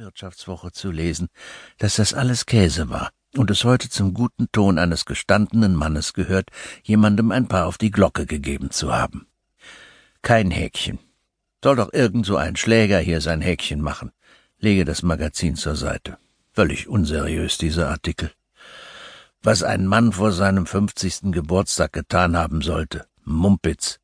Wirtschaftswoche zu lesen, dass das alles Käse war und es heute zum guten Ton eines gestandenen Mannes gehört, jemandem ein paar auf die Glocke gegeben zu haben. Kein Häkchen. Soll doch irgend so ein Schläger hier sein Häkchen machen. Lege das Magazin zur Seite. Völlig unseriös, dieser Artikel. Was ein Mann vor seinem fünfzigsten Geburtstag getan haben sollte. Mumpitz.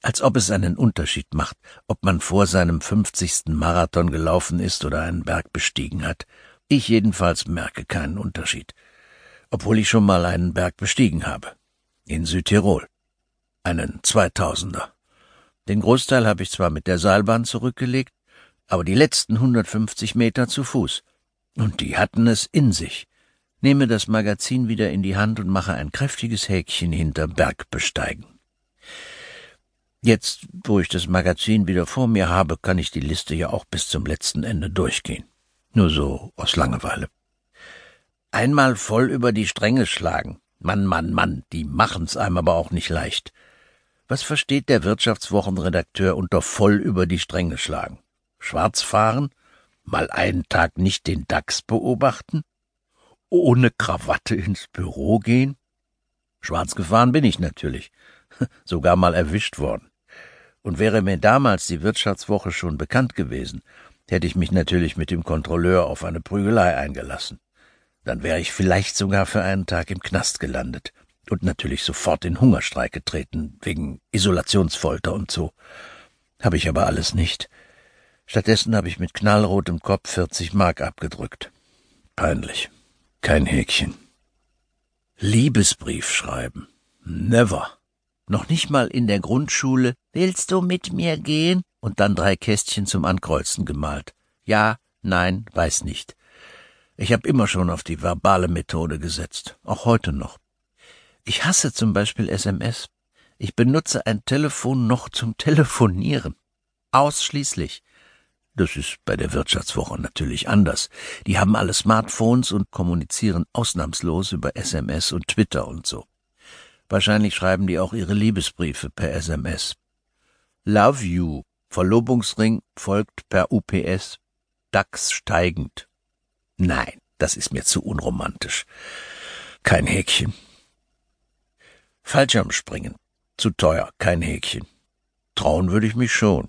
Als ob es einen Unterschied macht, ob man vor seinem fünfzigsten Marathon gelaufen ist oder einen Berg bestiegen hat. Ich jedenfalls merke keinen Unterschied. Obwohl ich schon mal einen Berg bestiegen habe. In Südtirol. Einen Zweitausender. Den Großteil habe ich zwar mit der Seilbahn zurückgelegt, aber die letzten 150 Meter zu Fuß. Und die hatten es in sich. Nehme das Magazin wieder in die Hand und mache ein kräftiges Häkchen hinter Bergbesteigen. Jetzt, wo ich das Magazin wieder vor mir habe, kann ich die Liste ja auch bis zum letzten Ende durchgehen. Nur so aus Langeweile. Einmal voll über die Stränge schlagen. Mann, Mann, Mann, die machen's einem aber auch nicht leicht. Was versteht der Wirtschaftswochenredakteur unter voll über die Stränge schlagen? Schwarz fahren? Mal einen Tag nicht den DAX beobachten? Ohne Krawatte ins Büro gehen? Schwarz gefahren bin ich natürlich, sogar mal erwischt worden. Und wäre mir damals die Wirtschaftswoche schon bekannt gewesen, hätte ich mich natürlich mit dem Kontrolleur auf eine Prügelei eingelassen. Dann wäre ich vielleicht sogar für einen Tag im Knast gelandet und natürlich sofort in Hungerstreik getreten, wegen Isolationsfolter und so. Habe ich aber alles nicht. Stattdessen habe ich mit knallrotem Kopf 40 Mark abgedrückt. Peinlich. Kein Häkchen. Liebesbrief schreiben. Never. Noch nicht mal in der Grundschule. Willst du mit mir gehen? Und dann drei Kästchen zum Ankreuzen gemalt. Ja, nein, weiß nicht. Ich habe immer schon auf die verbale Methode gesetzt, auch heute noch. Ich hasse zum Beispiel SMS. Ich benutze ein Telefon noch zum Telefonieren. Ausschließlich. Das ist bei der Wirtschaftswoche natürlich anders. Die haben alle Smartphones und kommunizieren ausnahmslos über SMS und Twitter und so. Wahrscheinlich schreiben die auch ihre Liebesbriefe per SMS. Love you. Verlobungsring folgt per UPS. DAX steigend. Nein, das ist mir zu unromantisch. Kein Häkchen. Fallschirmspringen. Zu teuer, kein Häkchen. Trauen würde ich mich schon.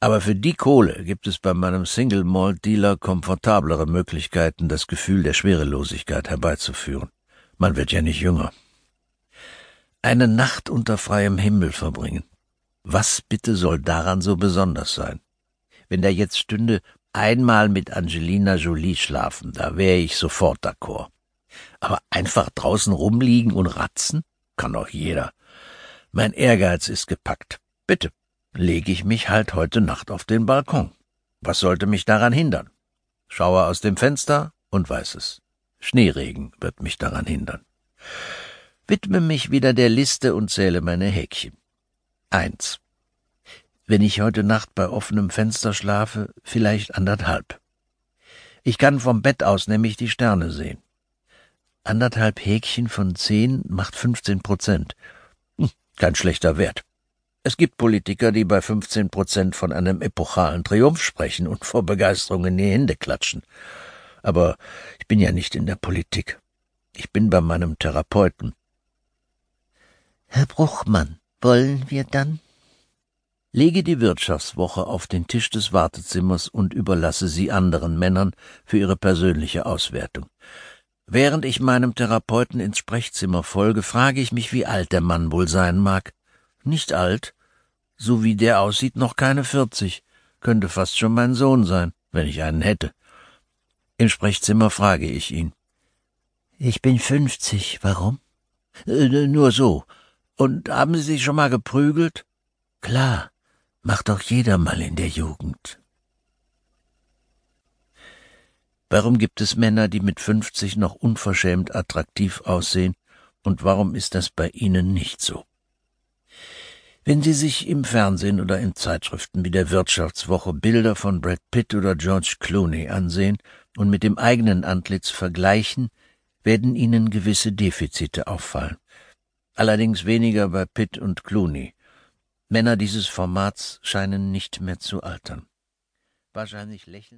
Aber für die Kohle gibt es bei meinem Single Malt Dealer komfortablere Möglichkeiten, das Gefühl der Schwerelosigkeit herbeizuführen. Man wird ja nicht jünger. Eine Nacht unter freiem Himmel verbringen. Was bitte soll daran so besonders sein? Wenn da jetzt stünde, einmal mit Angelina Jolie schlafen, da wäre ich sofort d'accord. Aber einfach draußen rumliegen und ratzen? Kann doch jeder. Mein Ehrgeiz ist gepackt. Bitte, lege ich mich halt heute Nacht auf den Balkon. Was sollte mich daran hindern? Schaue aus dem Fenster und weiß es. Schneeregen wird mich daran hindern. Widme mich wieder der Liste und zähle meine Häkchen. Eins. Wenn ich heute Nacht bei offenem Fenster schlafe, vielleicht anderthalb. Ich kann vom Bett aus nämlich die Sterne sehen. Anderthalb Häkchen von zehn macht fünfzehn Prozent. Hm, kein schlechter Wert. Es gibt Politiker, die bei 15 Prozent von einem epochalen Triumph sprechen und vor Begeisterung in die Hände klatschen. Aber ich bin ja nicht in der Politik. Ich bin bei meinem Therapeuten. Herr Bruchmann, wollen wir dann? Lege die Wirtschaftswoche auf den Tisch des Wartezimmers und überlasse sie anderen Männern für ihre persönliche Auswertung. Während ich meinem Therapeuten ins Sprechzimmer folge, frage ich mich, wie alt der Mann wohl sein mag. Nicht alt, so wie der aussieht, noch keine vierzig. Könnte fast schon mein Sohn sein, wenn ich einen hätte. Im Sprechzimmer frage ich ihn. Ich bin fünfzig. Warum? Äh, nur so. Und haben Sie sich schon mal geprügelt? Klar. Macht doch jeder mal in der Jugend. Warum gibt es Männer, die mit fünfzig noch unverschämt attraktiv aussehen, und warum ist das bei Ihnen nicht so? Wenn Sie sich im Fernsehen oder in Zeitschriften wie der Wirtschaftswoche Bilder von Brad Pitt oder George Clooney ansehen und mit dem eigenen Antlitz vergleichen, werden Ihnen gewisse Defizite auffallen. Allerdings weniger bei Pitt und Clooney. Männer dieses Formats scheinen nicht mehr zu altern. Wahrscheinlich lächeln